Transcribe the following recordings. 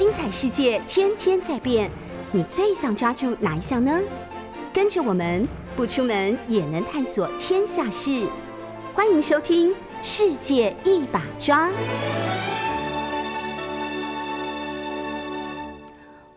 精彩世界天天在变，你最想抓住哪一项呢？跟着我们不出门也能探索天下事，欢迎收听《世界一把抓》。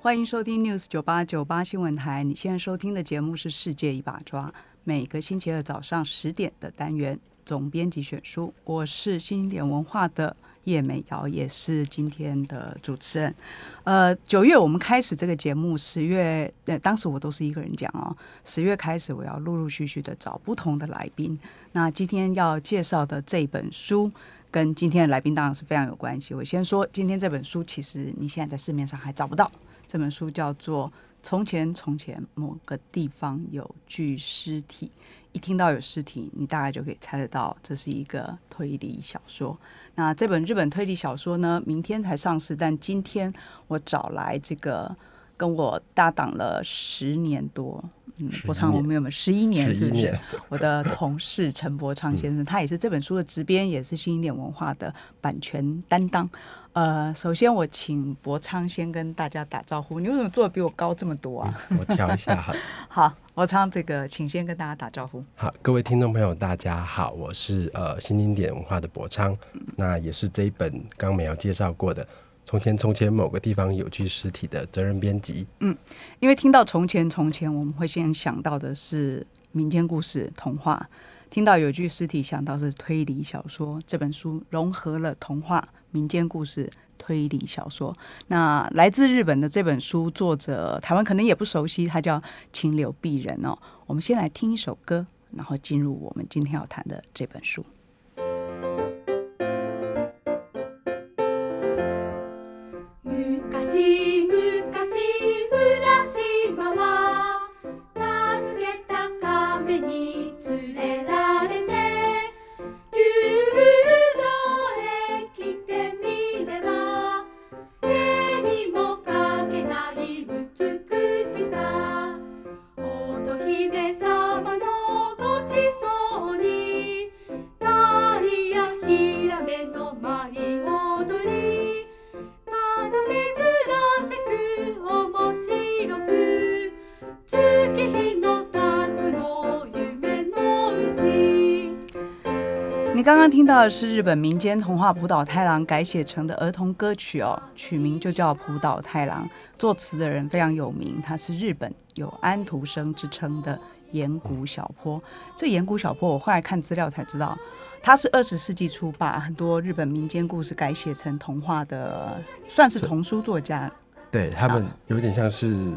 欢迎收听 News 九八九八新闻台。你现在收听的节目是《世界一把抓》，每个星期二早上十点的单元总编辑选书。我是新点文化的叶美瑶，也是今天的主持人。呃，九月我们开始这个节目，十月呃，当时我都是一个人讲哦。十月开始，我要陆陆续续的找不同的来宾。那今天要介绍的这本书，跟今天的来宾当然是非常有关系。我先说，今天这本书其实你现在在市面上还找不到。这本书叫做《从前从前某个地方有具尸体》，一听到有尸体，你大概就可以猜得到这是一个推理小说。那这本日本推理小说呢，明天才上市，但今天我找来这个跟我搭档了十年多，嗯，博昌，我们有没有十一年？是不是？我的同事陈博昌先生，他也是这本书的执编，也是新一点文化的版权担当。呃，首先我请博昌先跟大家打招呼。你为什么坐的比我高这么多啊？我调一下哈。好，博昌，这个请先跟大家打招呼。好，各位听众朋友，大家好，我是呃新经典文化的博昌，那也是这一本刚没有介绍过的《从前从前某个地方有具尸体》的责任编辑。嗯，因为听到从前从前，我们会先想到的是民间故事、童话；听到有具尸体，想到是推理小说。这本书融合了童话。民间故事、推理小说。那来自日本的这本书，作者台湾可能也不熟悉，他叫清流碧人哦。我们先来听一首歌，然后进入我们今天要谈的这本书。听到的是日本民间童话浦岛太郎改写成的儿童歌曲哦，曲名就叫浦岛太郎。作词的人非常有名，他是日本有安徒生之称的岩谷小坡。这岩谷小坡，我后来看资料才知道，他是二十世纪初把很多日本民间故事改写成童话的，算是童书作家。对他们有点像是。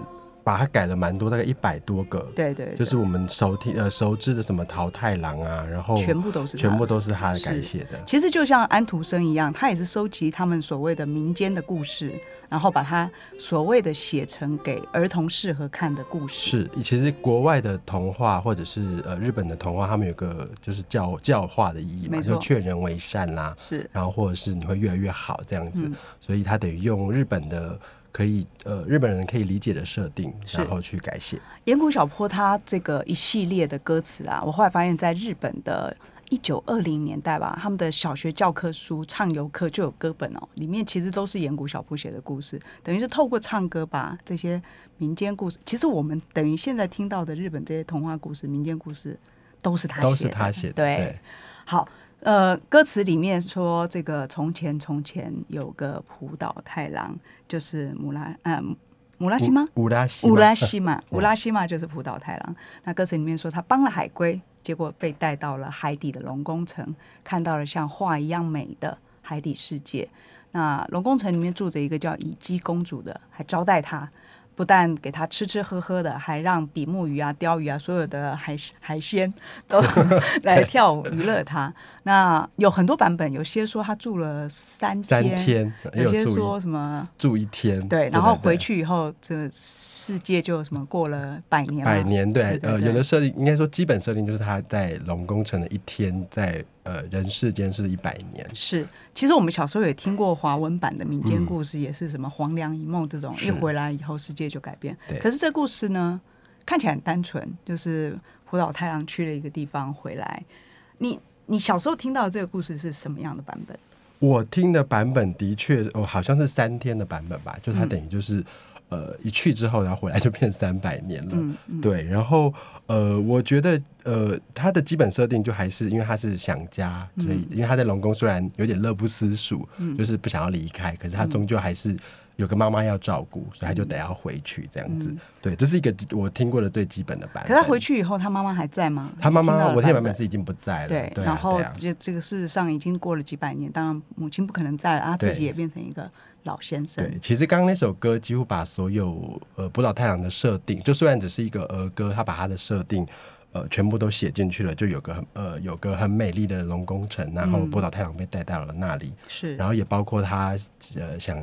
把它改了蛮多，大概一百多个。对对，就是我们熟听呃熟知的什么桃太郎啊，然后全部都是全部都是他改写的。其实就像安徒生一样，他也是收集他们所谓的民间的故事，然后把它所谓的写成给儿童适合看的故事。是，其实国外的童话或者是呃日本的童话，他们有个就是教教化的意义嘛，就劝人为善啦，是，然后或者是你会越来越好这样子，所以他等于用日本的。可以，呃，日本人可以理解的设定，然后去改写。岩谷小坡他这个一系列的歌词啊，我后来发现，在日本的一九二零年代吧，他们的小学教科书唱游课就有歌本哦，里面其实都是岩谷小坡写的故事，等于是透过唱歌把这些民间故事，其实我们等于现在听到的日本这些童话故事、民间故事都是他都是他写的。对，好。呃，歌词里面说这个从前从前有个浦岛太郎，就是姆拉呃姆拉西吗？乌拉西乌拉西嘛，乌拉西嘛就是浦岛太郎。那歌词里面说他帮了海龟，结果被带到了海底的龙宫城，看到了像画一样美的海底世界。那龙宫城里面住着一个叫乙姬公主的，还招待他。不但给他吃吃喝喝的，还让比目鱼啊、鲷鱼啊，所有的海海鲜 都 来跳舞娱乐他。那有很多版本，有些说他住了三天，有些说什么住一天，对，然后回去以后，这世界就什么过了百年，百年对，呃，有的设定应该说基本设定就是他在龙宫城的一天在。呃，人世间是一百年。是，其实我们小时候也听过华文版的民间故事，也是什么黄粱一梦这种，一回来以后世界就改变。可是这故事呢，看起来很单纯，就是胡老太郎去了一个地方回来。你你小时候听到这个故事是什么样的版本？我听的版本的确，哦，好像是三天的版本吧，就它等于就是。呃，一去之后，然后回来就变三百年了。嗯嗯对，然后呃，我觉得呃，他的基本设定就还是因为他是想家，所以因为他在龙宫虽然有点乐不思蜀，就是不想要离开，可是他终究还是有个妈妈要照顾，所以他就得要回去这样子。对，这是一个我听过的最基本的版本。可是他回去以后，他妈妈还在吗？他妈妈，听我听的版版本是已经不在了。对，然后对啊这这个事实上已经过了几百年，当然母亲不可能在了，他自己也变成一个老先生。对，其实刚刚那首歌几乎把所有呃浦岛太郎的设定，就虽然只是一个儿歌，他把他的设定呃全部都写进去了，就有个很呃有个很美丽的龙宫城，然后波岛太郎被带到了那里，是，然后也包括他呃想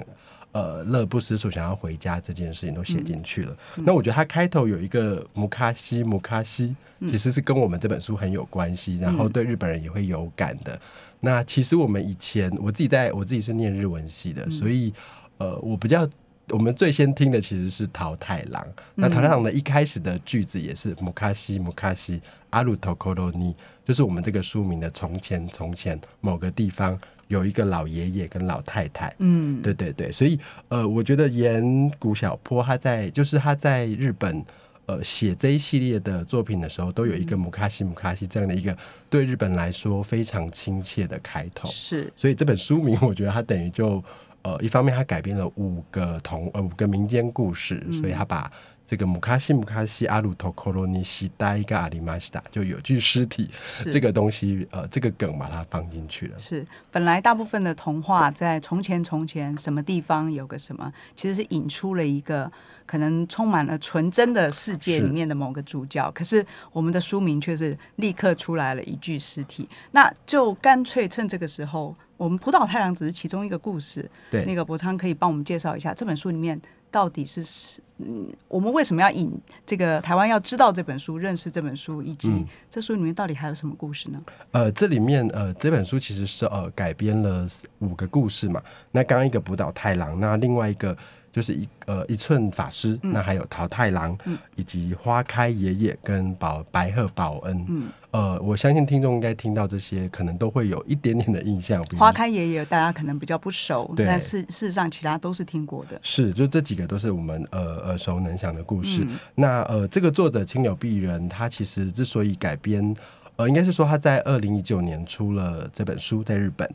呃乐不思蜀想要回家这件事情都写进去了。那我觉得他开头有一个姆卡西姆卡西，其实是跟我们这本书很有关系，然后对日本人也会有感的。那其实我们以前我自己在我自己是念日文系的，所以呃我比较。我们最先听的其实是桃太郎，那桃太郎的一开始的句子也是摩卡西摩卡西阿鲁托科罗尼，就是我们这个书名的从前从前某个地方有一个老爷爷跟老太太，嗯，对对对，所以呃，我觉得岩谷小坡他在就是他在日本呃写这一系列的作品的时候，都有一个姆卡西姆卡西这样的一个对日本来说非常亲切的开头，是，所以这本书名我觉得它等于就呃一方面它改编了五个同呃五个民间故事，所以他把。这个姆卡西姆卡西阿鲁托科罗尼西达一个阿里马西达，就有具尸体这个东西，呃，这个梗把它放进去了。是，本来大部分的童话在从前从前什么地方有个什么，其实是引出了一个可能充满了纯真的世界里面的某个主角。可是我们的书名却是立刻出来了一具尸体，那就干脆趁这个时候，我们浦岛太郎只是其中一个故事。对，那个博昌可以帮我们介绍一下这本书里面到底是是嗯，我们为什么要引这个台湾要知道这本书，认识这本书，以及嗯这书里面到底还有什么故事呢？呃，这里面呃，这本书其实是呃改编了五个故事嘛。那刚刚一个浦岛太郎，那另外一个就是一呃一寸法师，那还有桃太郎，以及花开爷爷跟宝白鹤保恩。嗯，呃，我相信听众应该听到这些，可能都会有一点点的印象。花开爷爷大家可能比较不熟，但事事实上其他都是听过的。是，就这几个都是我们呃耳熟能详的故事。嗯那呃，这个作者青柳碧人，他其实之所以改编，呃，应该是说他在二零一九年出了这本书，在日本。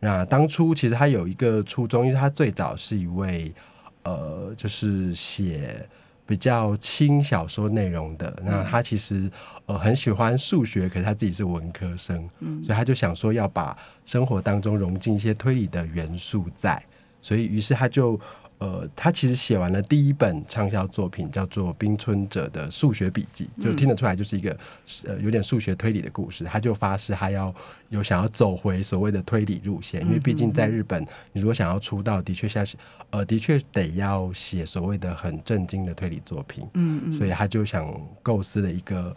那当初其实他有一个初衷，因为他最早是一位呃，就是写比较轻小说内容的。那他其实呃很喜欢数学，可是他自己是文科生，嗯所以他就想说要把生活当中融进一些推理的元素在。所以，于是他就呃，他其实写完了第一本畅销作品，叫做《冰村者的数学笔记》，就听得出来就是一个呃有点数学推理的故事。他就发誓他要有想要走回所谓的推理路线，因为毕竟在日本，你如果想要出道，的确像是呃，的确得要写所谓的很震惊的推理作品。嗯嗯，所以他就想构思了一个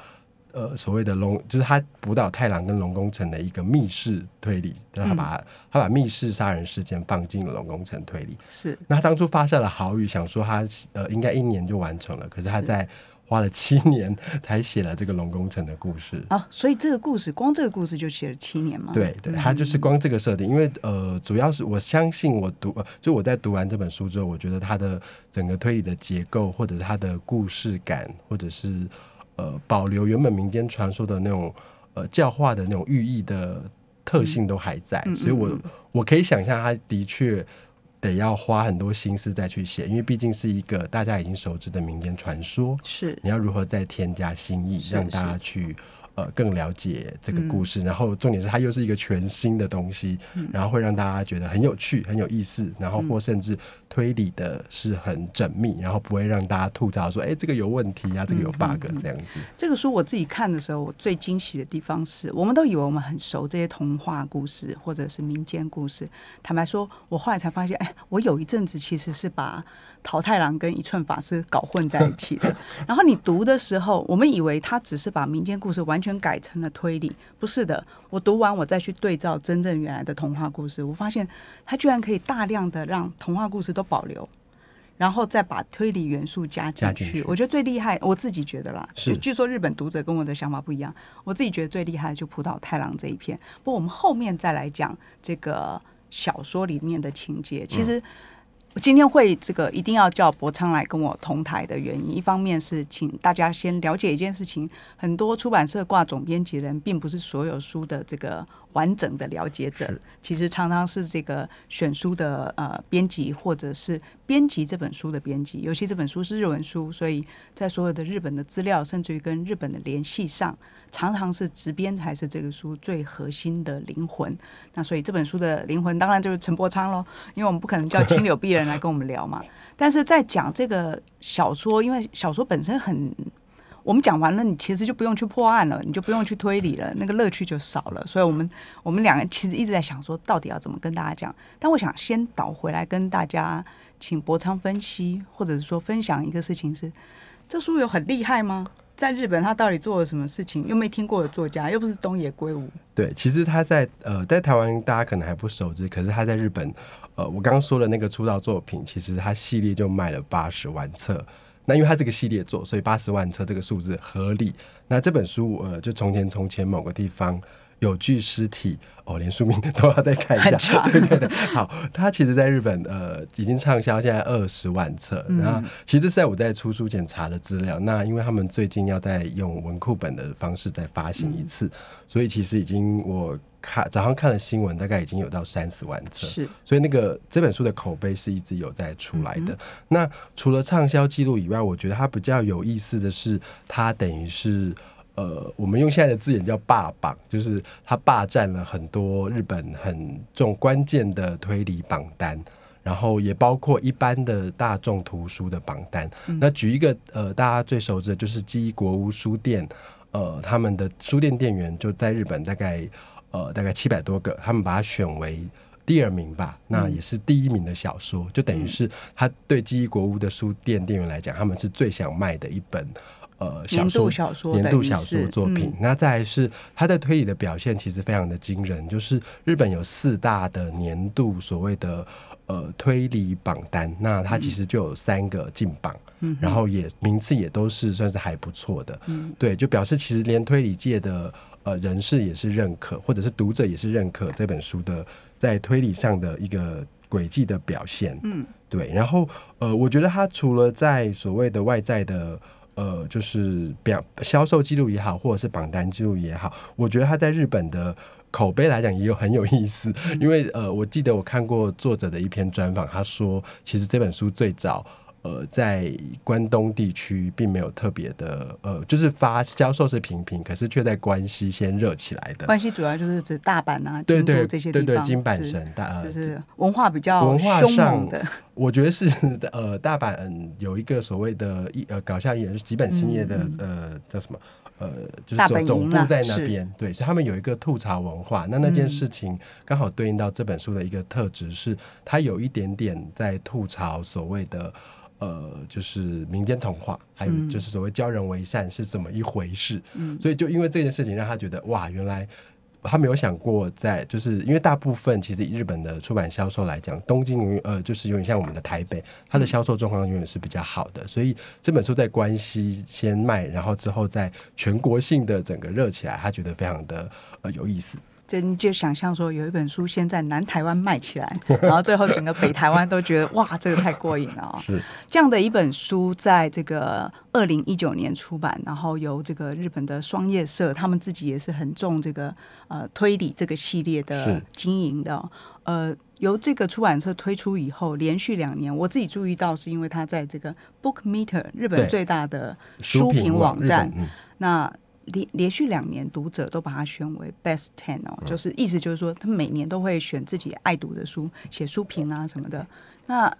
呃所谓的龙，就是他浦岛太郎跟龙宫城的一个密室推理，然后他把、他把密室杀人事件放进了龙宫城推理。是那他当初发射了豪语，想说他呃应该一年就完成了，可是他在花了七年才写了这个龙宫城的故事。啊，所以这个故事光这个故事就写了七年吗？对对，他就是光这个设定，因为呃，主要是我相信我读，呃就我在读完这本书之后，我觉得他的整个推理的结构，或者是他的故事感，或者是呃保留原本民间传说的那种呃教化的那种寓意的特性都还在，嗯所以我我可以想象，他的确得要花很多心思再去写，因为毕竟是一个大家已经熟知的民间传说，是。你要如何再添加新意，让大家去呃更了解这个故事？然后重点是它又是一个全新的东西，然后会让大家觉得很有趣、很有意思，然后或甚至推理的是很缜密，然后不会让大家吐槽说：“哎、这个有问题啊，这个有 bug 这样子。这个书我自己看的时候，我最惊喜的地方是，我们都以为我们很熟这些童话故事或者是民间故事。坦白说，我后来才发现，哎，我有一阵子其实是把桃太郎跟一寸法师搞混在一起的。然后你读的时候，我们以为他只是把民间故事完全改成了推理，不是的。我读完，我再去对照真正原来的童话故事，我发现他居然可以大量的让童话故事都保留。然后再把推理元素加进去，我觉得最厉害，我自己觉得啦。是据说日本读者跟我的想法不一样，我自己觉得最厉害的就浦岛太郎这一篇。不过我们后面再来讲这个小说里面的情节。其实我今天会这个一定要叫博昌来跟我同台的原因，一方面是请大家先了解一件事情：很多出版社挂总编辑人，并不是所有书的这个完整的了解者，其实常常是这个选书的呃编辑，或者是编辑这本书的编辑。尤其这本书是日文书，所以在所有的日本的资料，甚至于跟日本的联系上。常常是直编才是这个书最核心的灵魂。那所以这本书的灵魂当然就是陈伯昌喽，因为我们不可能叫青柳碧人来跟我们聊嘛。但是在讲这个小说，因为小说本身很，我们讲完了，你其实就不用去破案了，你就不用去推理了，那个乐趣就少了。所以我们我们两个其实一直在想说，到底要怎么跟大家讲。但我想先倒回来跟大家，请博昌分析，或者是说分享一个事情是，这书有很厉害吗？在日本，他到底做了什么事情？又没听过的作家，又不是东野圭吾。对，其实他在呃，在台湾大家可能还不熟知，可是他在日本，呃，我刚刚说的那个出道作品，其实他系列就卖了八十万册。那因为他这个系列做，所以八十万册这个数字合理。那这本书，呃，就从前从前某个地方。有具尸体哦，连书名都要再看一下。对对对，好，它其实在日本呃已经畅销现在二十万册。然后其实在我在出书前查的资料，那因为他们最近要再用文库本的方式再发行一次，所以其实已经我看早上看了新闻，大概已经有到三十万册。是，所以那个这本书的口碑是一直有在出来的。那除了畅销记录以外，我觉得它比较有意思的是，它等于是。呃，我们用现在的字眼叫霸榜，就是他霸占了很多日本很重关键的推理榜单，然后也包括一般的大众图书的榜单。那举一个呃，大家最熟知的就是基国屋书店，呃，他们的书店店员就在日本大概呃大概七百多个，他们把它选为第二名吧，那也是第一名的小说，就等于是他对记忆国屋的书店店员来讲，他们是最想卖的一本。呃，小说小说，年度小说作品。那再是他在推理的表现，其实非常的惊人。就是日本有四大的年度所谓的呃推理榜单，那他其实就有三个进榜，然后也名次也都是算是还不错的。对，就表示其实连推理界的呃人士也是认可，或者是读者也是认可这本书的在推理上的一个轨迹的表现。嗯，对。然后呃，我觉得他除了在所谓的外在的呃，就是表销售记录也好，或者是榜单记录也好，我觉得他在日本的口碑来讲也有很有意思。因为呃，我记得我看过作者的一篇专访，他说其实这本书最早。呃，在关东地区并没有特别的，呃，就是发销售是平平，可是却在关西先热起来的。关西主要就是指大阪啊、京都这些地方，金阪神大，就是文化比较文化上的。我觉得是 呃，大阪有一个所谓的艺呃搞笑艺人是吉本兴业的呃叫什么呃，就是总总部在那边，对，所以他们有一个吐槽文化。那那件事情刚好对应到这本书的一个特质是，它有一点点在吐槽所谓的。呃，就是民间童话，还有就是所谓教人为善是怎么一回事？嗯，所以就因为这件事情，让他觉得哇，原来他没有想过，在就是因为大部分其实以日本的出版销售来讲，东京永呃就是有点像我们的台北，它的销售状况永远是比较好的。所以这本书在关西先卖，然后之后在全国性的整个热起来，他觉得非常的呃有意思。这你就想象说，有一本书先在南台湾卖起来，然后最后整个北台湾都觉得哇，这个太过瘾了啊！是这样的一本书，在这个二零一九年出版，然后由这个日本的双叶社，他们自己也是很重这个呃推理这个系列的经营的。呃，由这个出版社推出以后，连续两年，我自己注意到，是因为它在这个 Book Meter 日本最大的书评网站，那。连连续两年，读者都把它选为 Best Ten 哦，就是意思就是说，他每年都会选自己爱读的书写书评啊什么的。那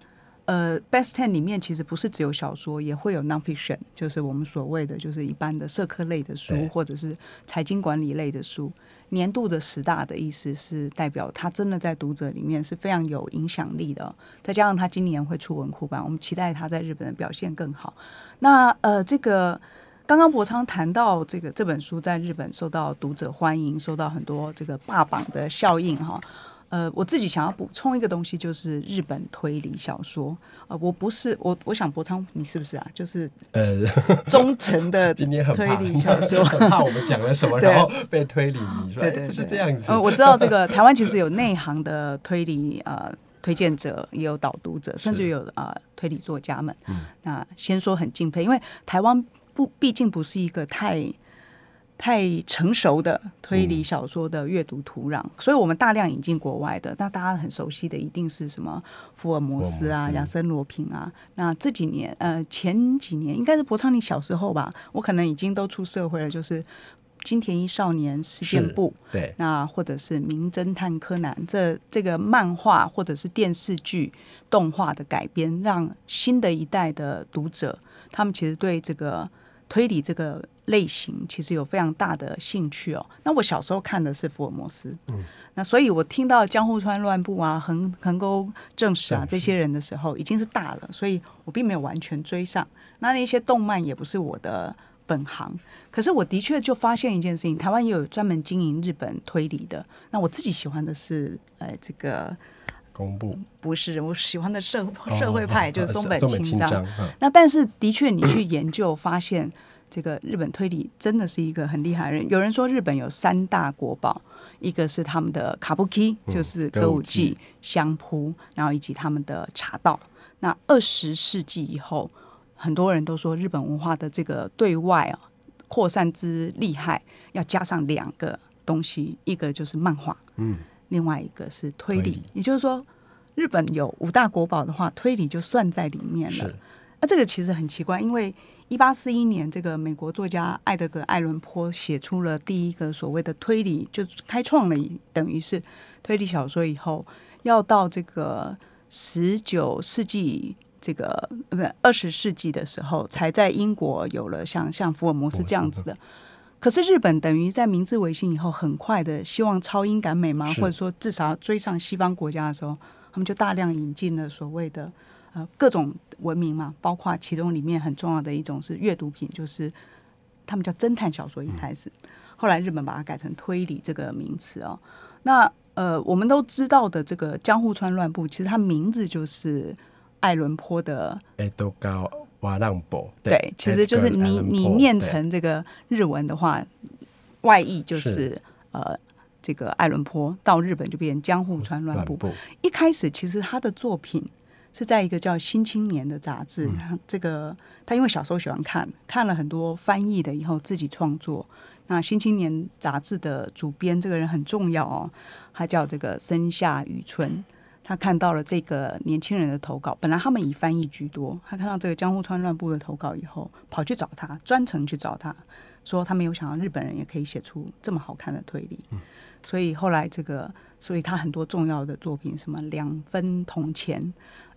呃，Best Ten 里面其实不是只有小说，也会有 Nonfiction，就是我们所谓的就是一般的社科类的书，或者是财经管理类的书。年度的十大的意思是代表他真的在读者里面是非常有影响力的。再加上他今年会出文库版，我们期待他在日本的表现更好。那呃，这个。刚刚博昌谈到这个这本书在日本受到读者欢迎，受到很多这个霸榜的效应哈。呃，我自己想要补充一个东西，就是日本推理小说。呃，我不是我，我想博昌，你是不是啊？就是呃，忠诚的 今天很推理小说。很怕我们讲了什么，然后被推理迷说，哎，对对不是对这样子。呃，我知道这个台湾其实有内行的推理呃推荐者，也有导读者，甚至有呃推理作家们。嗯那先说很敬佩，因为台湾不毕竟不是一个太太成熟的推理小说的阅读土壤，所以我们大量引进国外的。那大家很熟悉的一定是什么福尔摩斯啊、亚森罗平啊。那这几年呃前几年应该是博昌你小时候吧，我可能已经都出社会了，就是金田一少年事件是簿。对，那或者是《名侦探柯南》这这个漫画或者是电视剧动画的改编，让新的一代的读者，他们其实对这个推理这个类型其实有非常大的兴趣哦。那我小时候看的是福尔摩斯，嗯，那所以我听到江户川乱步啊、横横沟正史啊这些人的时候，已经是大了，所以我并没有完全追上。那那些动漫也不是我的本行，可是我的确就发现一件事情，台湾也有专门经营日本推理的。那我自己喜欢的是，呃，这个公布不是我喜欢的社社会派，就是松本清张。那但是的确，你去研究发现，这个日本推理真的是一个很厉害的人。有人说日本有三大国宝，一个是他们的卡布基就是歌舞伎歌舞伎、相扑，然后以及他们的茶道。那二十世纪以后，很多人都说日本文化的这个对外啊扩散之厉害，要加上两个东西，一个就是漫画，嗯，另外一个是推理。推理也就是说，日本有五大国宝的话，推理就算在里面了是。那、这个其实很奇怪，因为一八四一年，这个美国作家艾德格·艾伦坡写出了第一个所谓的推理，就开创了等于是推理小说以后，要到这个十九世纪。这个呃不二十世纪的时候，才在英国有了像像福尔摩斯这样子的。可是日本等于在明治维新以后，很快的希望超英赶美嘛，或者说至少追上西方国家的时候，他们就大量引进了所谓的呃各种文明嘛，包括其中里面很重要的一种是阅读品，就是他们叫侦探小说一开始，后来日本把它改成推理这个名词哦。那呃，我们都知道的这个江户川乱步，其实它名字就是爱伦坡的瓦浪博，对，其实就是你你念成这个日文的话，外译就是是呃这个爱伦坡到日本就变成江户川乱步。一开始其实他的作品是在一个叫《新青年》的杂志，这个他因为小时候喜欢看，看了很多翻译的以后自己创作。那《新青年》杂志的主编这个人很重要哦，他叫这个森下雨春。他看到了这个年轻人的投稿，本来他们以翻译居多。他看到这个江户川乱步的投稿以后，跑去找他，专程去找他，说他没有想到日本人也可以写出这么好看的推理。所以后来这个，所以他很多重要的作品，什么两分铜钱，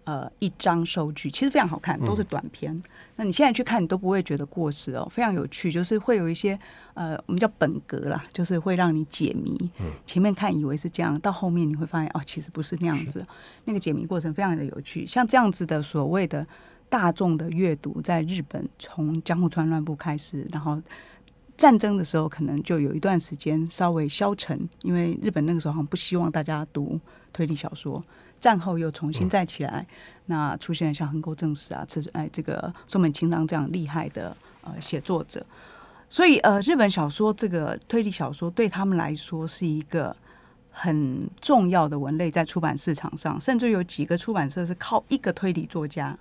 呃，一张收据，其实非常好看，都是短篇。那你现在去看，你都不会觉得过时哦，非常有趣，就是会有一些呃，我们叫本格啦，就是会让你解谜。前面看以为是这样，到后面你会发现哦，其实不是那样子。那个解谜过程非常的有趣，像这样子的所谓的大众的阅读，在日本从江户川乱步开始，然后。战争的时候，可能就有一段时间稍微消沉，因为日本那个时候好像不希望大家读推理小说。战后又重新再起来，那出现了像横沟正史啊，这哎这个松本清张这样厉害的呃写作者。所以呃，日本小说这个推理小说对他们来说是一个很重要的文类，在出版市场上，甚至有几个出版社是靠一个推理作家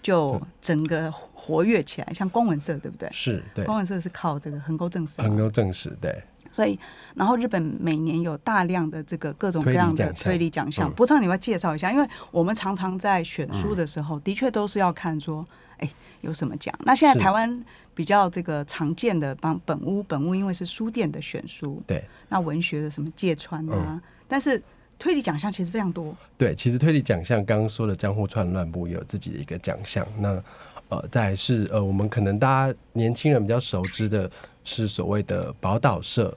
就整个活跃起来，像光文社对不对？是对，光文社是靠这个横沟正史嘛，很有正史，对，所以然后日本每年有大量的这个各种各样的推推理奖项。嗯不知道你要介绍一下？因为我们常常在选书的时候，的确都是要看说，哎，有什么奖。那现在台湾比较这个常见的，帮本屋本屋因为是书店的选书，对，那文学的什么芥川啊，但是推理奖项其实非常多。对，其实推理奖项刚刚说的江户川乱步也有自己的一个奖项。那呃，再来是呃，我们可能大家年轻人比较熟知的是所谓的宝岛社，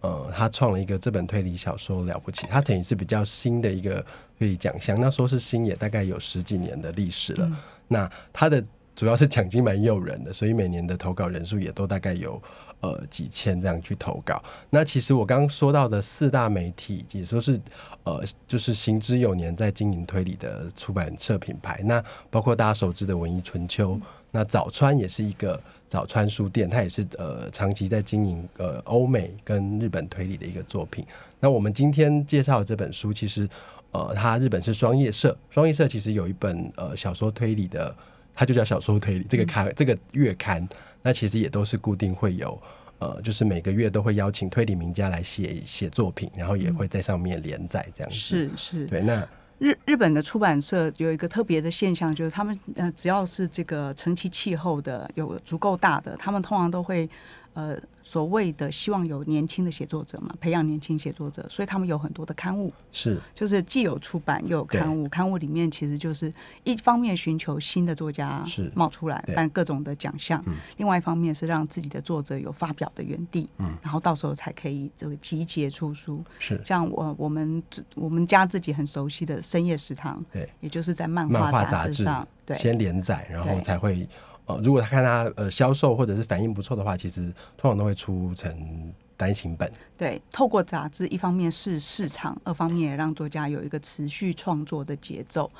呃，他创了一个这本推理小说了不起，它等于是比较新的一个推理奖项。那说是新，也大概有十几年的历史了。那它的主要是奖金蛮诱人的，所以每年的投稿人数也都大概有呃几千这样去投稿。那其实我刚刚说到的四大媒体，也说是呃就是行之有年在经营推理的出版社品牌，那包括大家熟知的文艺春秋，那早川也是一个。早川书店，它也是呃长期在经营呃欧美跟日本推理的一个作品。那我们今天介绍这本书，其实呃它日本是双叶社，双叶社其实有一本呃小说推理的，它就叫小说推理这个刊这个月刊，那其实也都是固定会有呃就是每个月都会邀请推理名家来写写作品，然后也会在上面连载这样子。是是，对那。日日本的出版社有一个特别的现象，就是他们呃，只要是这个成其气候的有足够大的，他们通常都会。呃，所谓的希望有年轻的写作者嘛，培养年轻写作者，所以他们有很多的刊物，是，就是既有出版又有刊物，刊物里面其实就是一方面寻求新的作家是。冒出来办各种的奖项，另外一方面是让自己的作者有发表的原地，嗯，然后到时候才可以这个集结出书，是，像我我们我们家自己很熟悉的深夜食堂，对，也就是在漫画杂志上，对，先连载，然后才会。呃，如果他看他呃销售或者是反应不错的话，其实通常都会出成单行本。对，透过杂志，一方面是市场，二方面也让作家有一个持续创作的节奏。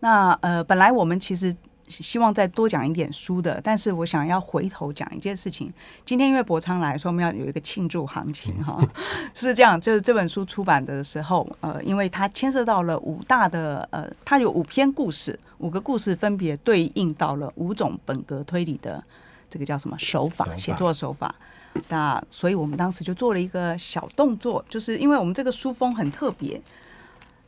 那呃，本来我们其实。希望再多讲一点书的，但是我想要回头讲一件事情。今天因为博昌来说，我们要有一个庆祝行情哈，是这样，就是这本书出版的时候，呃，因为它牵涉到了五大的呃，它有五篇故事，五个故事分别对应到了五种本格推理的这个叫什么手法，写作手法。那所以我们当时就做了一个小动作，就是因为我们这个书风很特别。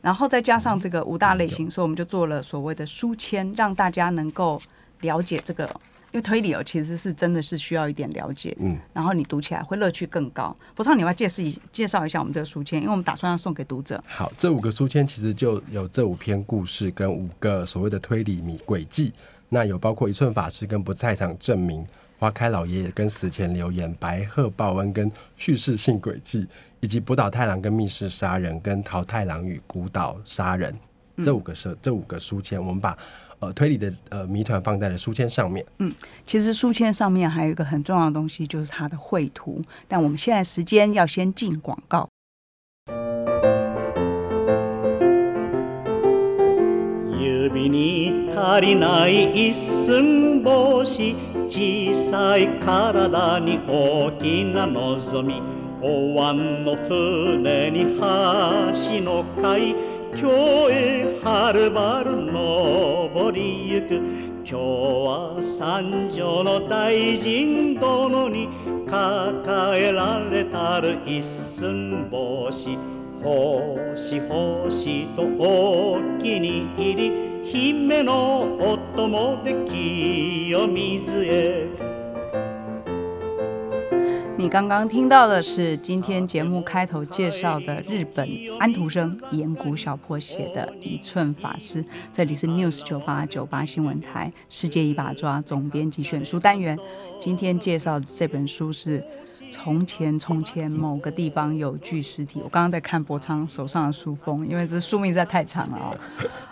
然后再加上这个五大类型，所以我们就做了所谓的书签，让大家能够了解这个。因为推理哦，其实是真的是需要一点了解，嗯，然后你读起来会乐趣更高。不知道你要介绍一介绍一下我们这个书签，因为我们打算要送给读者。好，这五个书签其实就有这五篇故事跟五个所谓的推理谜轨迹。那有包括一寸法师跟不在场证明、花开老爷爷跟死前留言、白鹤报恩跟叙事性轨迹。以及浦岛太郎跟密室杀人，跟桃太郎与孤岛杀人这五个设这五个书签，我们把呃推理的呃谜团放在了书签上面。嗯，其实书签上面还有一个很重要的东西，就是它的绘图。但我们现在时间要先进广告。お湾の船に橋の海今日へはるばる登りゆく。今日は三条の大臣殿に抱えられたる一寸法師星星とお気に入り姫のお供で清水へ。你刚刚听到的是今天节目开头介绍的日本安徒生岩谷小破写的《一寸法师》。这里是 News 九八九八新闻台《世界一把抓》总编辑选书单元。今天介绍的这本书是《从前从前某个地方有具尸体》。我刚刚在看博昌手上的书封，因为这书名实在太长了哦。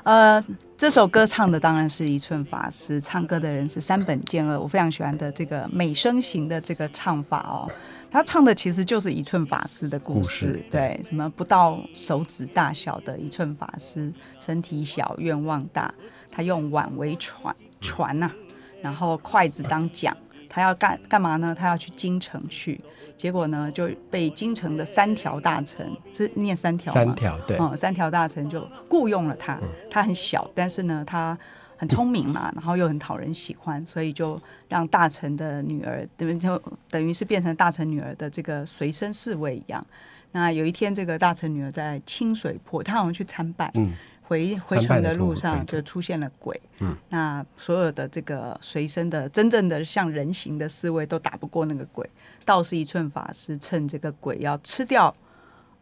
呃，这首歌唱的当然是一寸法师，唱歌的人是山本健二。我非常喜欢的这个美声型的这个唱法哦。他唱的其实就是一寸法师的故事，对，什么不到手指大小的一寸法师，身体小，愿望大。他用碗为船，船呐，然后筷子当桨。他要干干嘛呢？他要去京城去，结果呢就被京城的三条大臣是念三条三条对，嗯，三条大臣就雇佣了他。他很小，但是呢他很聪明嘛，然后又很讨人喜欢，所以就让大臣的女儿等于就等于是变成大臣女儿的这个随身侍卫一样。那有一天，这个大臣女儿在清水坡，她好像去参拜。回回程的路上就出现了鬼，嗯，那所有的这个随身的真正的像人形的侍卫都打不过那个鬼，道士一寸法师趁这个鬼要吃掉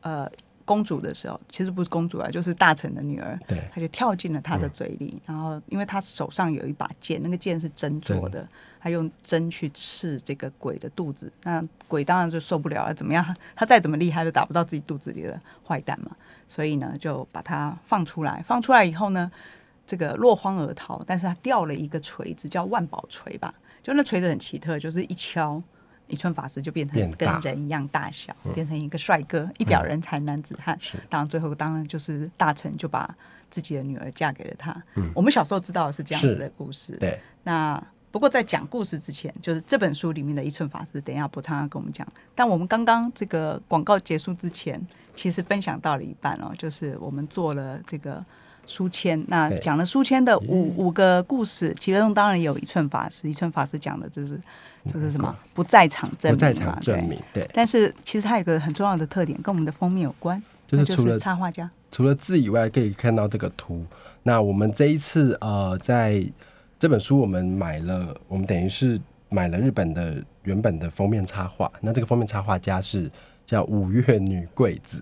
呃公主的时候，其实不是公主啊，就是大臣的女儿，对，他就跳进了他的嘴里，然后因为他手上有一把剑，那个剑是针做的，他用针去刺这个鬼的肚子，那鬼当然就受不了了，怎么样？他再怎么厉害都打不到自己肚子里的坏蛋嘛。所以呢，就把他放出来。放出来以后呢，这个落荒而逃，但是他掉了一个锤子，叫万宝锤吧，就那锤子很奇特，就是一敲。一寸法师就变成跟人一样大小，变成一个帅哥，一表人才男子汉。是当然最后当然就是大臣就把自己的女儿嫁给了他。嗯我们小时候知道的是这样子的故事。对，那不过在讲故事之前，就是这本书里面的一寸法师，等一下博昌要跟我们讲。但我们刚刚这个广告结束之前，其实分享到了一半哦，就是我们做了这个书签，那对讲了书签的五五个故事，其中当然有一寸法师，一寸法师讲的这是这是什么不在场证明不在场证明，对，但是其实它有一个很重要的特点，跟我们的封面有关，就是除了是插画家。除了字以外，可以看到这个图。那我们这一次呃，在这本书我们买了，我们等于是买了日本的原本的封面插画。那这个封面插画家是叫五月女贵子。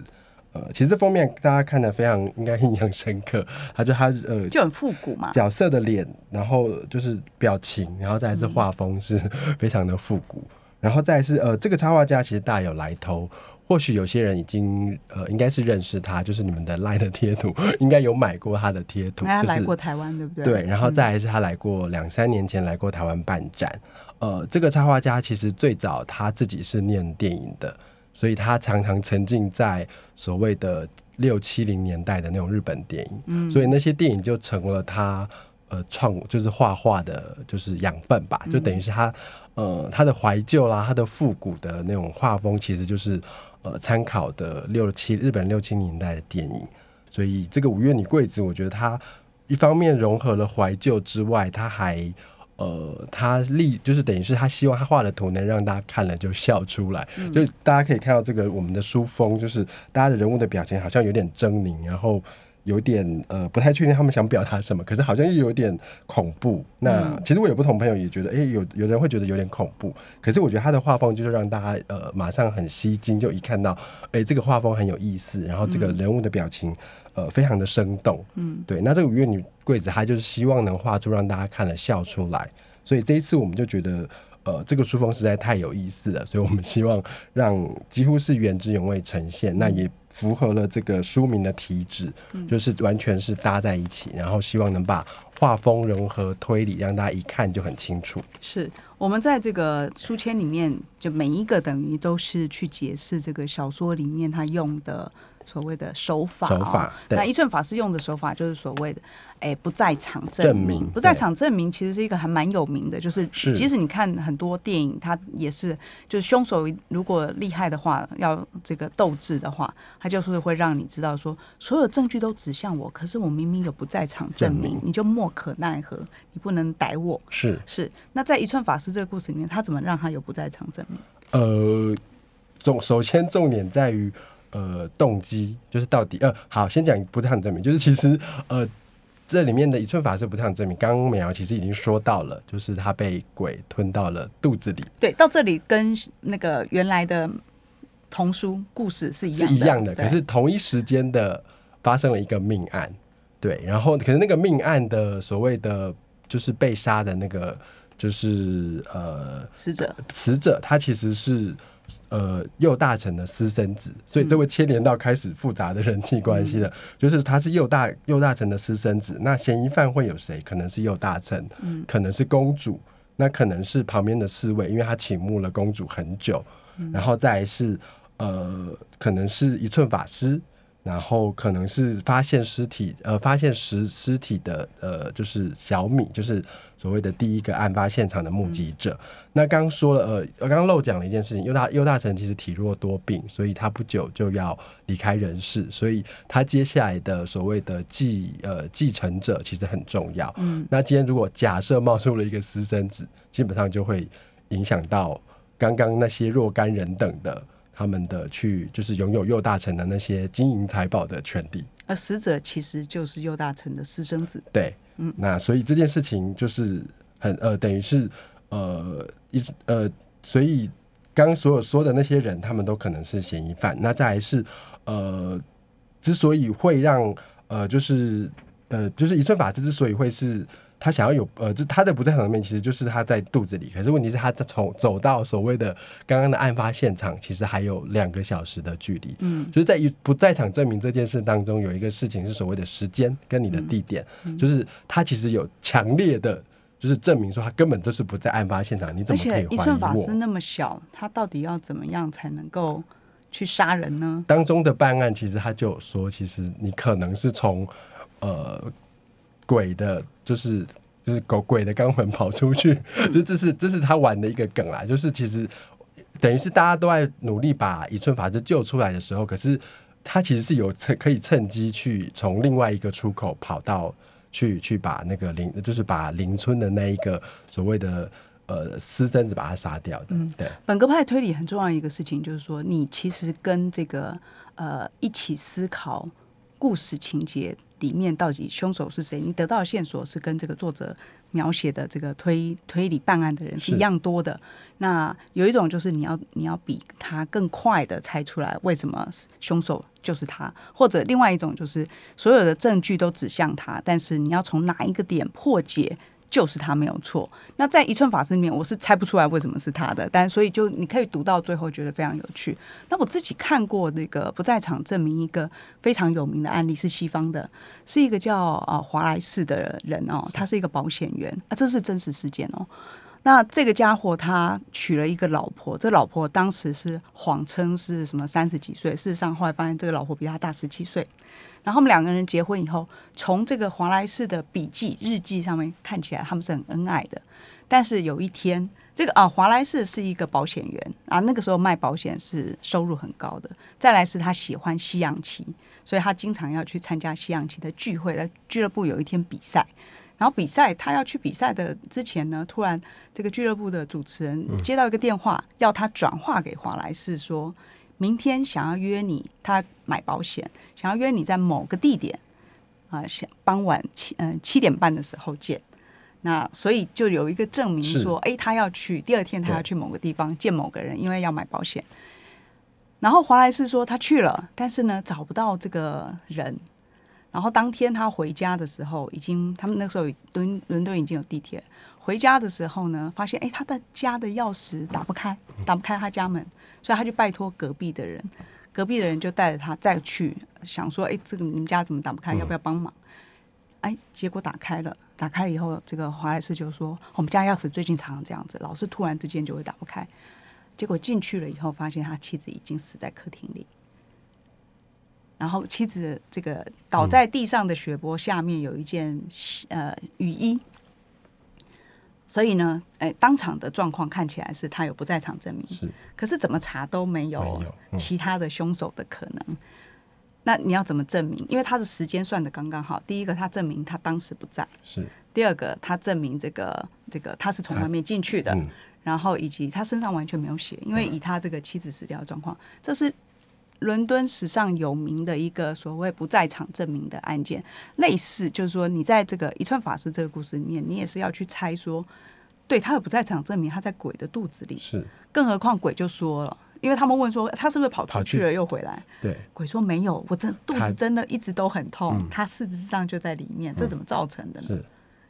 呃，其实这封面大家看的非常应该印象深刻，他就他呃就很复古嘛，角色的脸，然后就是表情，然后再来是画风是非常的复古，然后再来是呃这个插画家其实大有来头，或许有些人已经呃应该是认识他，就是你们的 LINE 的贴图，应该有买过他的贴图，他就是来过台湾，对不对？对，然后再来是他来过两三年前来过台湾办展。呃，这个插画家其实最早他自己是念电影的，所以他常常沉浸在所谓的六七零年代的那种日本电影，嗯，所以那些电影就成了他呃创就是画画的，就是养分吧，就等于是他呃他的怀旧啦，他的复古的那种画风，其实就是呃参考的六七日本六七年代的电影。所以这个五月女贵子，我觉得他一方面融合了怀旧之外，他还呃，他立就是等于是他希望他画的图能让大家看了就笑出来，就大家可以看到这个我们的书风，就是大家的人物的表情好像有点狰狞，然后。有点呃不太确定他们想表达什么，可是好像又有点恐怖。那其实我有不同朋友也觉得，哎、有有人会觉得有点恐怖，可是我觉得他的画风就是让大家呃马上很吸睛，就一看到，哎、这个画风很有意思，然后这个人物的表情呃非常的生动。嗯，对。那这个五月女贵子他就是希望能画出让大家看了笑出来，所以这一次我们就觉得。呃，这个书风实在太有意思了，所以我们希望让几乎是原汁原味呈现，那也符合了这个书名的题旨，就是完全是搭在一起，然后希望能把画风融合推理，让大家一看就很清楚。是我们在这个书签里面，就每一个等于都是去解释这个小说里面他用的所谓的手法、手法那一寸法师用的手法就是所谓的，哎，不在场证证明不在场证明其实是一个还蛮有名的，就是是。即使你看很多电影，它也是就是凶手如果厉害的话，要这个斗智的话，他就是会让你知道说，所有证据都指向我，可是我明明有不在场证明，证明。你就莫可奈何，你不能逮我。是，是，那在一寸法师这个故事里面，他怎么让他有不在场证明？呃，重首先重点在于呃动机，就是到底呃好，先讲不太证明，就是其实呃这里面的一寸法是不太证明，刚刚美瑶其实已经说到了，就是他被鬼吞到了肚子里，对，到这里跟那个原来的童书故事是一样的，是一样的，可是同一时间的发生了一个命案，对，然后可是那个命案的所谓的就是被杀的那个就是呃死者。死者，他其实是呃右大臣的私生子，所以这会牵连到开始复杂的人际关系了。就是他是右大右大臣的私生子，那嫌疑犯会有谁？可能是右大臣，嗯可能是公主，那可能是旁边的侍卫，因为他倾慕了公主很久，然后再是呃，可能是一寸法师。然后可能是发现尸体，呃，发现尸尸体的，呃，就是小米，就是所谓的第一个案发现场的目击者。那刚刚说了，呃，我刚刚漏讲了一件事情，尤大右大臣其实体弱多病，所以他不久就要离开人世，所以他接下来的所谓的继呃继承者其实很重要。嗯，那今天如果假设冒出了一个私生子，基本上就会影响到刚刚那些若干人等的。他们的去就是拥有右大臣的那些金银财宝的权利，而死者其实就是右大臣的私生子。对，嗯，那所以这件事情就是很呃，等于是呃一呃，所以刚刚所有说的那些人，他们都可能是嫌疑犯。那再来是呃，之所以会让呃，就是呃，就是一寸法师之所以会是他想要有呃，就他的不在场面，其实就是他在肚子里。可是问题是，他在从走到所谓的刚刚的案发现场，其实还有两个小时的距离。嗯，就是在不在场证明这件事当中，有一个事情是所谓的时间跟你的地点，就是他其实有强烈的，就是证明说他根本就是不在案发现场。你怎么可以怀疑我寸法师？那么小，他到底要怎么样才能够去杀人呢？当中的办案，其实他就有说，其实你可能是从呃鬼的，就是就是狗鬼的肛门跑出去，就这是这是他玩的一个梗啦。就是其实等于是大家都在努力把一寸法师救出来的时候，可是他其实是有趁可以趁机去从另外一个出口跑到去去把那个林，就是把邻村的那一个所谓的。呃，私生子把他杀掉的，对，本格派推理很重要一个事情就是说，你其实跟这个呃一起思考故事情节里面到底凶手是谁，你得到的线索是跟这个作者描写的这个推推理办案的人是是一样多的。那有一种就是你要你要比他更快的猜出来为什么凶手就是他，或者另外一种就是所有的证据都指向他，但是你要从哪一个点破解。就是他没有错。那在一寸法师里面，我是猜不出来为什么是他的，但所以就你可以读到最后，觉得非常有趣。那我自己看过那个不在场证明一个非常有名的案例，是西方的，是一个叫呃华莱士的人哦，他是一个保险员啊，这是真实事件哦。那这个家伙他娶了一个老婆，这老婆当时是谎称是什么三十几岁，事实上后来发现这个老婆比他大十七岁。然后他们两个人结婚以后，从这个华莱士的笔记日记上面看起来他们是很恩爱的。但是有一天，这个啊华莱士是一个保险员啊，那个时候卖保险是收入很高的。再来是他喜欢西洋棋，所以他经常要去参加西洋棋的聚会，在俱乐部有一天比赛。然后比赛，他要去比赛的之前呢，突然这个俱乐部的主持人接到一个电话，要他转话给华莱士说，明天想要约你，他买保险，想要约你在某个地点啊，想傍晚七嗯七点半的时候见。那所以就有一个证明说，哎，他要去第二天他要去某个地方见某个人，因为要买保险。然后华莱士说他去了，但是呢找不到这个人。然后当天他回家的时候，已经他们那时候伦伦敦已经有地铁。回家的时候呢，发现哎他的家的钥匙打不开，打不开他家门，所以他就拜托隔壁的人，隔壁的人就带着他再去，想说哎这个你们家怎么打不开，要不要帮忙？哎，结果打开了，打开了以后，这个华莱士就说我们家钥匙最近常常这样子，老是突然之间就会打不开。结果进去了以后，发现他妻子已经死在客厅里。然后妻子这个倒在地上的血泊下面有一件呃雨衣，所以呢，哎，当场的状况看起来是他有不在场证明，是可是怎么查都没有其他的凶手的可能。那你要怎么证明？因为他的时间算的刚刚好。第一个，他证明他当时不在；是，第二个，他证明这个这个他是从外面进去的。嗯，然后以及他身上完全没有血，因为以他这个妻子死掉的状况，这是伦敦史上有名的一个所谓不在场证明的案件。类似就是说，你在这个一串法师这个故事里面，你也是要去猜说，对他有不在场证明，他在鬼的肚子里，是，更何况鬼就说了。因为他们问说他是不是跑出去去了又回来，对，鬼说没有，我真肚子真的一直都很痛，嗯他事实上就在里面，这怎么造成的呢？是，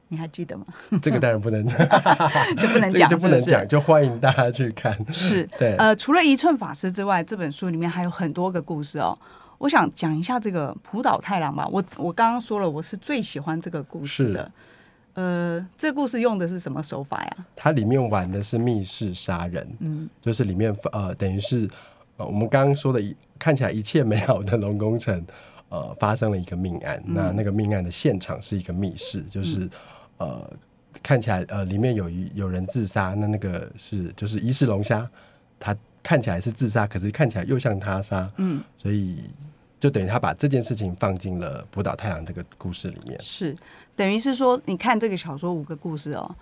你还记得吗？这个当然不能，就不能 这个讲，就不能讲，就欢迎大家去看。是，对呃，除了一寸法师之外，这本书里面还有很多个故事哦。我想讲一下这个浦岛太郎吧。我我刚刚说了，我是最喜欢这个故事的。呃，这个故事用的是什么手法呀？它里面玩的是密室杀人，嗯，就是里面呃，等于是呃，我们刚刚说的一看起来一切美好的龙宫城，呃，发生了一个命案。嗯那那个命案的现场是一个密室，就是、呃，看起来呃，里面有一有人自杀，那那个是就是疑似龙虾，他看起来是自杀，可是看起来又像他杀，嗯，所以就等于他把这件事情放进了不倒太郎这个故事里面。是，等于是说，你看这个小说五个故事哦，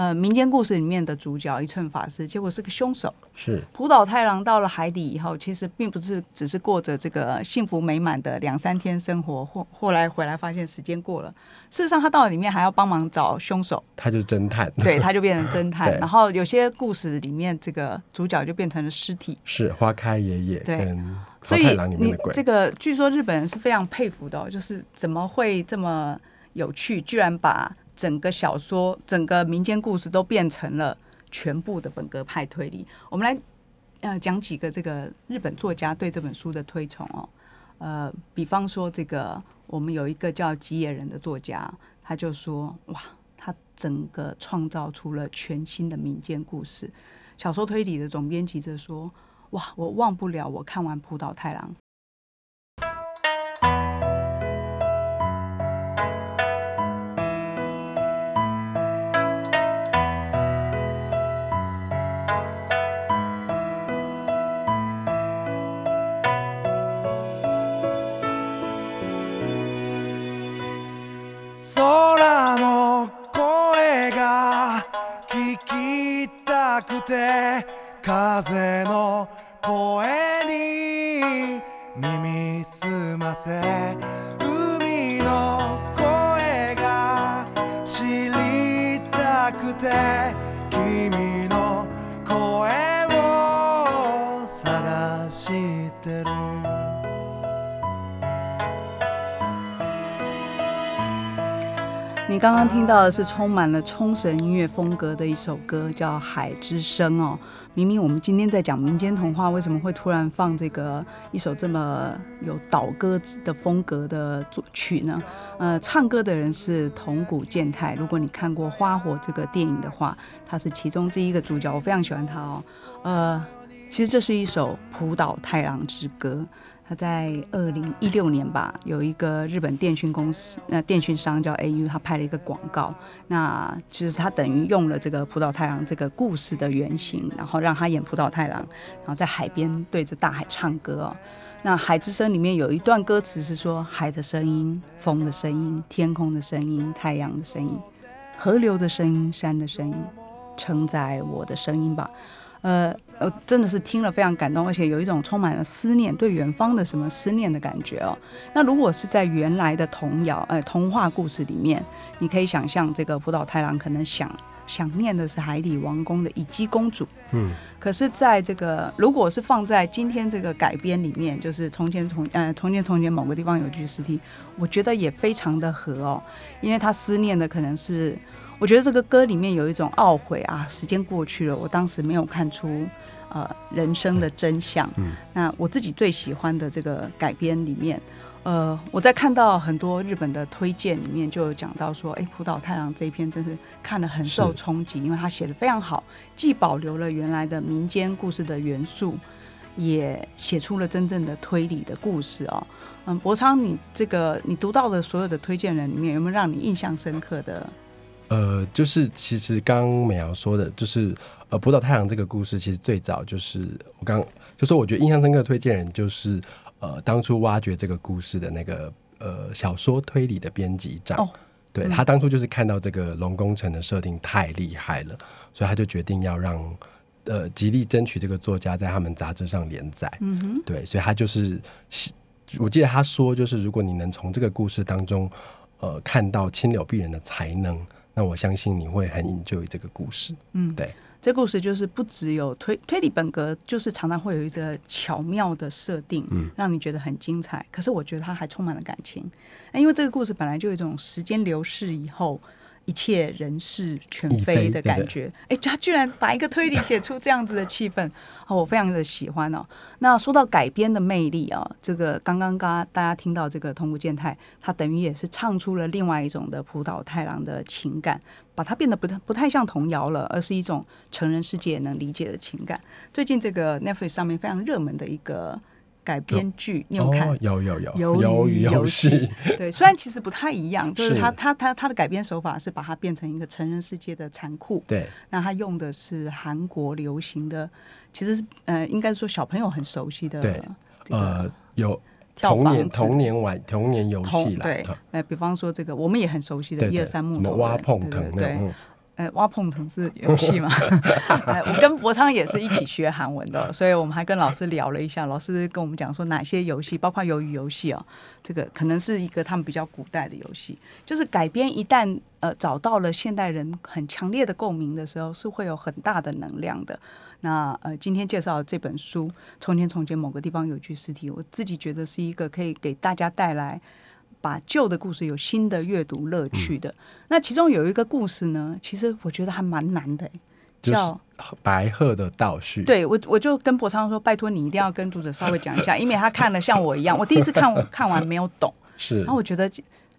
呃，民间故事里面的主角一寸法师，结果是个凶手。是浦岛太郎到了海底以后，其实并不是只是过着这个幸福美满的两三天生活，后后来回来发现时间过了。事实上，他到了里面还要帮忙找凶手，他就是侦探，对，他就变成侦 探。然后有些故事里面，这个主角就变成了尸体。是花开爷爷对跟所以桃太郎里面你的鬼这。个，据说日本人是非常佩服的、哦，就是怎么会这么有趣，居然把整个小说、整个民间故事都变成了全部的本格派推理。我们来呃讲几个这个日本作家对这本书的推崇哦。呃，比方说这个，我们有一个叫吉野人的作家，他就说哇，他整个创造出了全新的民间故事。小说推理的总编辑则说哇，我忘不了我看完《浦岛太郎》。なくて風の声に耳すませ海の声が知りたくて君の声を探してる。你刚刚听到的是充满了冲绳音乐风格的一首歌，叫《海之声》哦。明明我们今天在讲民间童话，为什么会突然放这个一首这么有岛歌的风格的作曲呢？呃，唱歌的人是桐谷健太。如果你看过《花火》这个电影的话，他是其中之一个主角，我非常喜欢他哦。呃，其实这是一首浦岛太郎之歌。他在二零一六年吧，有一个日本电讯公司，那电讯商叫 AU，他拍了一个广告，那就是他等于用了这个葡萄太郎这个故事的原型，然后让他演葡萄太郎，然后在海边对着大海唱歌哦。那《海之声》里面有一段歌词是说：海的声音、风的声音、天空的声音、太阳的声音、河流的声音、山的声音，承载我的声音吧。呃呃，真的是听了非常感动，而且有一种充满了思念，对远方的什么思念的感觉哦。那如果是在原来的童谣、呃童话故事里面，你可以想象这个浦岛太郎可能想想念的是海底王宫的乙姬公主，嗯，可是在这个如果是放在今天这个改编里面，就是从前从呃从前从前某个地方有具尸体，我觉得也非常的合哦，因为他思念的可能是。我觉得这个歌里面有一种懊悔啊，时间过去了，我当时没有看出呃人生的真相。嗯，那我自己最喜欢的这个改编里面，呃，我在看到很多日本的推荐里面就有讲到说，哎，浦岛太郎这一篇真是看了很受冲击，因为他写的非常好，既保留了原来的民间故事的元素，也写出了真正的推理的故事哦。嗯，博昌，你这个你读到的所有的推荐人里面，有没有让你印象深刻的？呃，就是其实刚刚美瑶说的，就是呃，浦岛太阳这个故事，其实最早就是我刚就说，我觉得印象深刻的推荐人就是呃，当初挖掘这个故事的那个呃小说推理的编辑长，哦。对他当初就是看到这个龙宫城的设定太厉害了，所以他就决定要让呃极力争取这个作家在他们杂志上连载，嗯哼，对，所以他就是希，我记得他说，就是如果你能从这个故事当中呃看到青柳碧人的才能。那我相信你会很 enjoy 这个故事，嗯，对，这故事就是不只有推推理本格，就是常常会有一个巧妙的设定，嗯，让你觉得很精彩。可是我觉得它还充满了感情，因为这个故事本来就有一种时间流逝以后。一切人事全非的感觉，哎，他居然把一个推理写出这样子的气氛，哦，我非常的喜欢哦。那说到改编的魅力啊，这个刚刚刚大家听到这个通古健太，他等于也是唱出了另外一种的浦岛太郎的情感，把它变得不太不太像童谣了，而是一种成人世界能理解的情感。最近这个 Netflix 上面非常热门的一个。改编剧，你有看？有有有鱿鱼游戏。对，虽然其实不太一样，就是他他他他的改编手法是把它变成一个成人世界的残酷。对，那他用的是韩国流行的，其实是呃，应该说小朋友很熟悉的。对，呃，有童年童年玩童年游戏啦。对，呃，比方说这个我们也很熟悉的一二三木头挖碰藤对。呃，挖碰藤是游戏嘛？我跟博昌也是一起学韩文的，所以我们还跟老师聊了一下。老师跟我们讲说，哪些游戏，包括鱿鱼游戏哦，这个可能是一个他们比较古代的游戏。就是改编一旦呃找到了现代人很强烈的共鸣的时候，是会有很大的能量的。那呃，今天介绍这本书《从前从前某个地方有具尸体》，我自己觉得是一个可以给大家带来。把旧的故事有新的阅读乐趣嗯的。那其中有一个故事呢，其实我觉得还蛮难的、就是叫白鹤的倒叙。，对我，我就跟博昌说，拜托你一定要跟读者稍微讲一下，以免他看了像我一样，我第一次看看完没有懂，是然后我觉得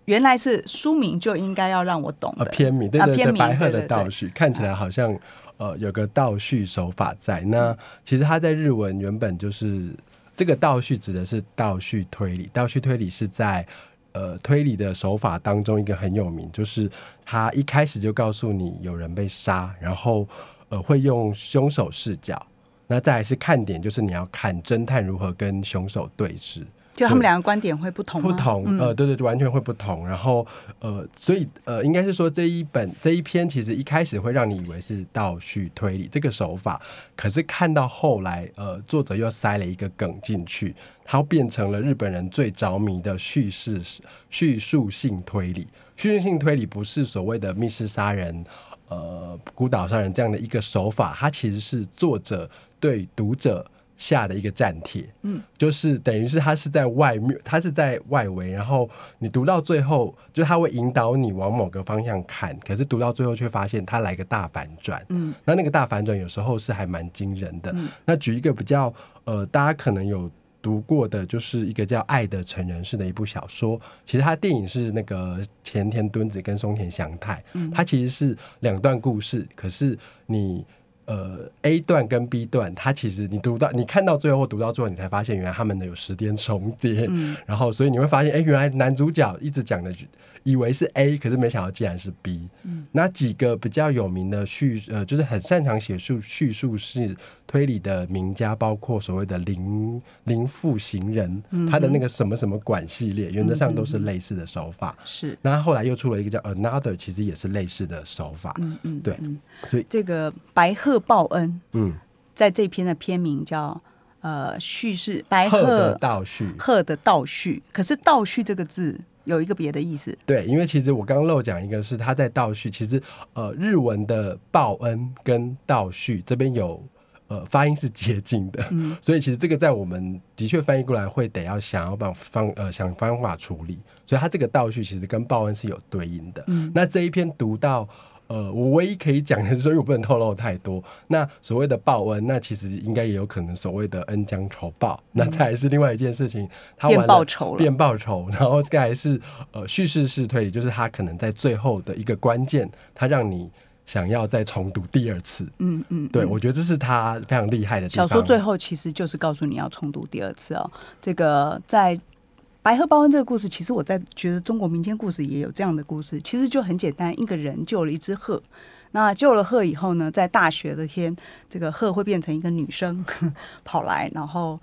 原来是书名就应该要让我懂的。呃片名，对对对，啊片名白鹤的倒叙看起来好像呃有个倒叙手法在。嗯那其实它在日文原本就是这个倒叙指的是倒叙推理，倒叙推理是在。呃，推理的手法当中一个很有名，就是他一开始就告诉你有人被杀，然后呃会用凶手视角，那再来是看点，就是你要看侦探如何跟凶手对峙。就他们两个观点会不同吗？不同，嗯呃，对对对，完全会不同。然后，呃，所以呃，应该是说这一本这一篇其实一开始会让你以为是倒叙推理这个手法，可是看到后来，呃，作者又塞了一个梗进去，它变成了日本人最着迷的叙事叙述性推理。叙述性推理不是所谓的密室杀人。呃，孤岛杀人这样的一个手法，它其实是作者对读者下的一个战帖，嗯，就是等于是他是在外面，他是在外围，然后你读到最后，就他会引导你往某个方向看，可是读到最后却发现他来个大反转，嗯，那那个大反转有时候是还蛮惊人的。那举一个比较呃，大家可能有。读过的就是一个叫《爱的成人式》的一部小说，其实它电影是那个前田敦子跟松田翔太，嗯。它其实是两段故事，可是你呃 A 段跟 B 段，它其实你读到你看到最后或读到最后，你才发现原来他们的有时间重叠，然后所以你会发现，哎、原来男主角一直讲的以为是 A，可是没想到竟然是 B。那几个比较有名的叙呃，就是很擅长写述叙述式推理的名家，包括所谓的林林富行人，他的那个什么什么馆系列，原则上都是类似的手法。是那他后来又出了一个叫 Another，其实也是类似的手法。嗯嗯，对嗯所以这个白鹤报恩。嗯，在这篇的篇名叫呃叙事白鹤的倒叙。鹤的倒叙，可是倒叙这个字有一个别的意思，对，因为其实我刚刚漏讲一个是他在倒叙，其实呃日文的报恩跟倒叙这边有呃发音是接近的，所以其实这个在我们的确翻译过来会得要想要把方呃想方法处理，所以它这个倒叙其实跟报恩是有对应的。嗯。那这一篇读到。呃，我唯一可以讲的是说，因为我不能透露太多。那所谓的报恩，那其实应该也有可能所谓的恩将仇报。那再来是另外一件事情，他变完报仇了变报仇，然后再来是呃叙事式推理，就是他可能在最后的一个关键，他让你想要再重读第二次。嗯嗯，对，我觉得这是他非常厉害的地方。小说最后其实就是告诉你要重读第二次哦。这个在白鹤报恩这个故事，其实我在觉得中国民间故事也有这样的故事，其实就很简单，一个人救了一只鹤。那救了鹤以后呢，在大雪的天，这个鹤会变成一个女生 跑来，然后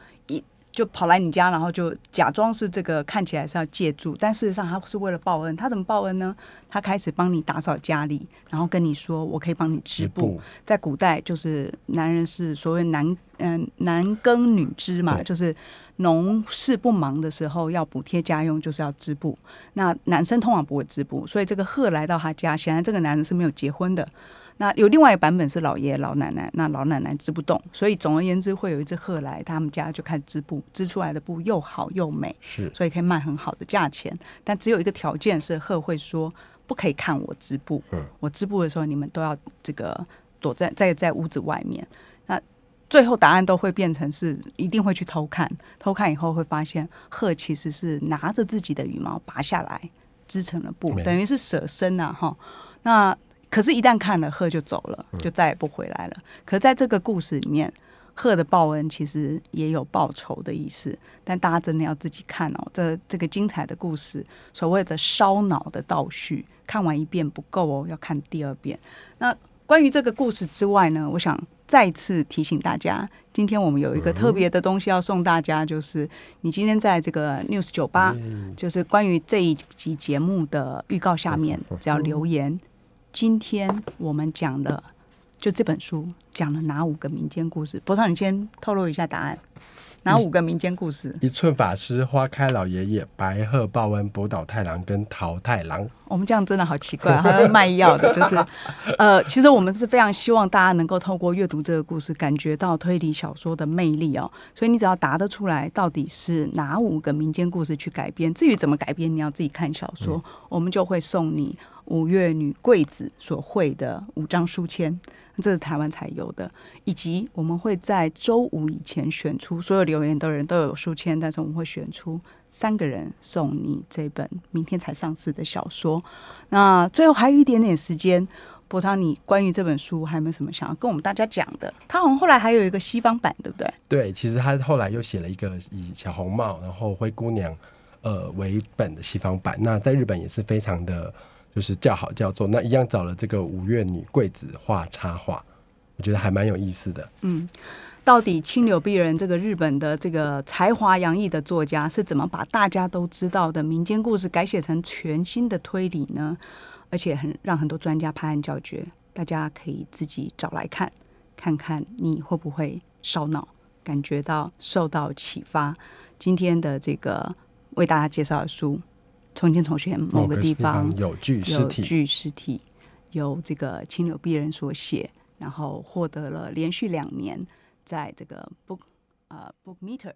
就跑来你家，然后就假装是这个看起来是要借住，但事实上他是为了报恩。他怎么报恩呢？他开始帮你打扫家里，然后跟你说我可以帮你织布织布。在古代，就是男人是所谓男嗯、男耕女织嘛，就是农事不忙的时候要补贴家用，就是要织布。那男生通常不会织布，所以这个鹤来到他家，显然这个男人是没有结婚的。那有另外一个版本是老爷爷老奶奶，那老奶奶织不动，所以总而言之会有一只鹤来他们家就开始织布，织出来的布又好又美，是所以可以卖很好的价钱。但只有一个条件是鹤会说不可以看我织布，嗯我织布的时候你们都要这个躲在在在屋子外面。那最后答案都会变成是一定会去偷看，偷看以后会发现鹤其实是拿着自己的羽毛拔下来织成了布，等于是舍身呐、哈。那可是，一旦看了鹤就走了，就再也不回来了。可是在这个故事里面，鹤的报恩其实也有报仇的意思，但大家真的要自己看哦。这这个精彩的故事，所谓的烧脑的倒叙，看完一遍不够哦，要看第二遍。那关于这个故事之外呢，我想再次提醒大家，今天我们有一个特别的东西要送大家，就是你今天在这个 News 酒吧，就是关于这一集节目的预告下面，只要留言，今天我们讲的。就这本书讲了哪五个民间故事？博少，你先透露一下答案。哪五个民间故事？一寸法师、花开老爷爷、白鹤报恩、博岛太郎跟桃太郎。我们这样真的好奇怪，好像卖药的，就是呃，其实我们是非常希望大家能够透过阅读这个故事，感觉到推理小说的魅力哦。所以你只要答得出来，到底是哪五个民间故事去改编，至于怎么改编，你要自己看小说，我们就会送你五月女贵子所绘的五张书签。这是台湾才有的，以及我们会在周五以前选出所有留言的人都有书签，但是我们会选出三个人送你这本明天才上市的小说。那最后还有一点点时间，博昌，你关于这本书还有没有什么想要跟我们大家讲的？他好像后来还有一个西方版，对不对？对，其实他后来又写了一个以小红帽然后灰姑娘呃为本的西方版，那在日本也是非常的。就是叫好叫座，那一样找了这个五月女贵子画插画，我觉得还蛮有意思的。嗯，到底青柳碧人这个日本的这个才华洋溢的作家是怎么把大家都知道的民间故事改写成全新的推理呢？而且很让很多专家拍案叫绝，大家可以自己找来看，看看你会不会烧脑，感觉到受到启发。今天的这个为大家介绍的书。重庆重选某个地方有具尸体，有具尸体，由这个青柳壁人所写，然后获得了连续两年在这个 book 呃 book meter。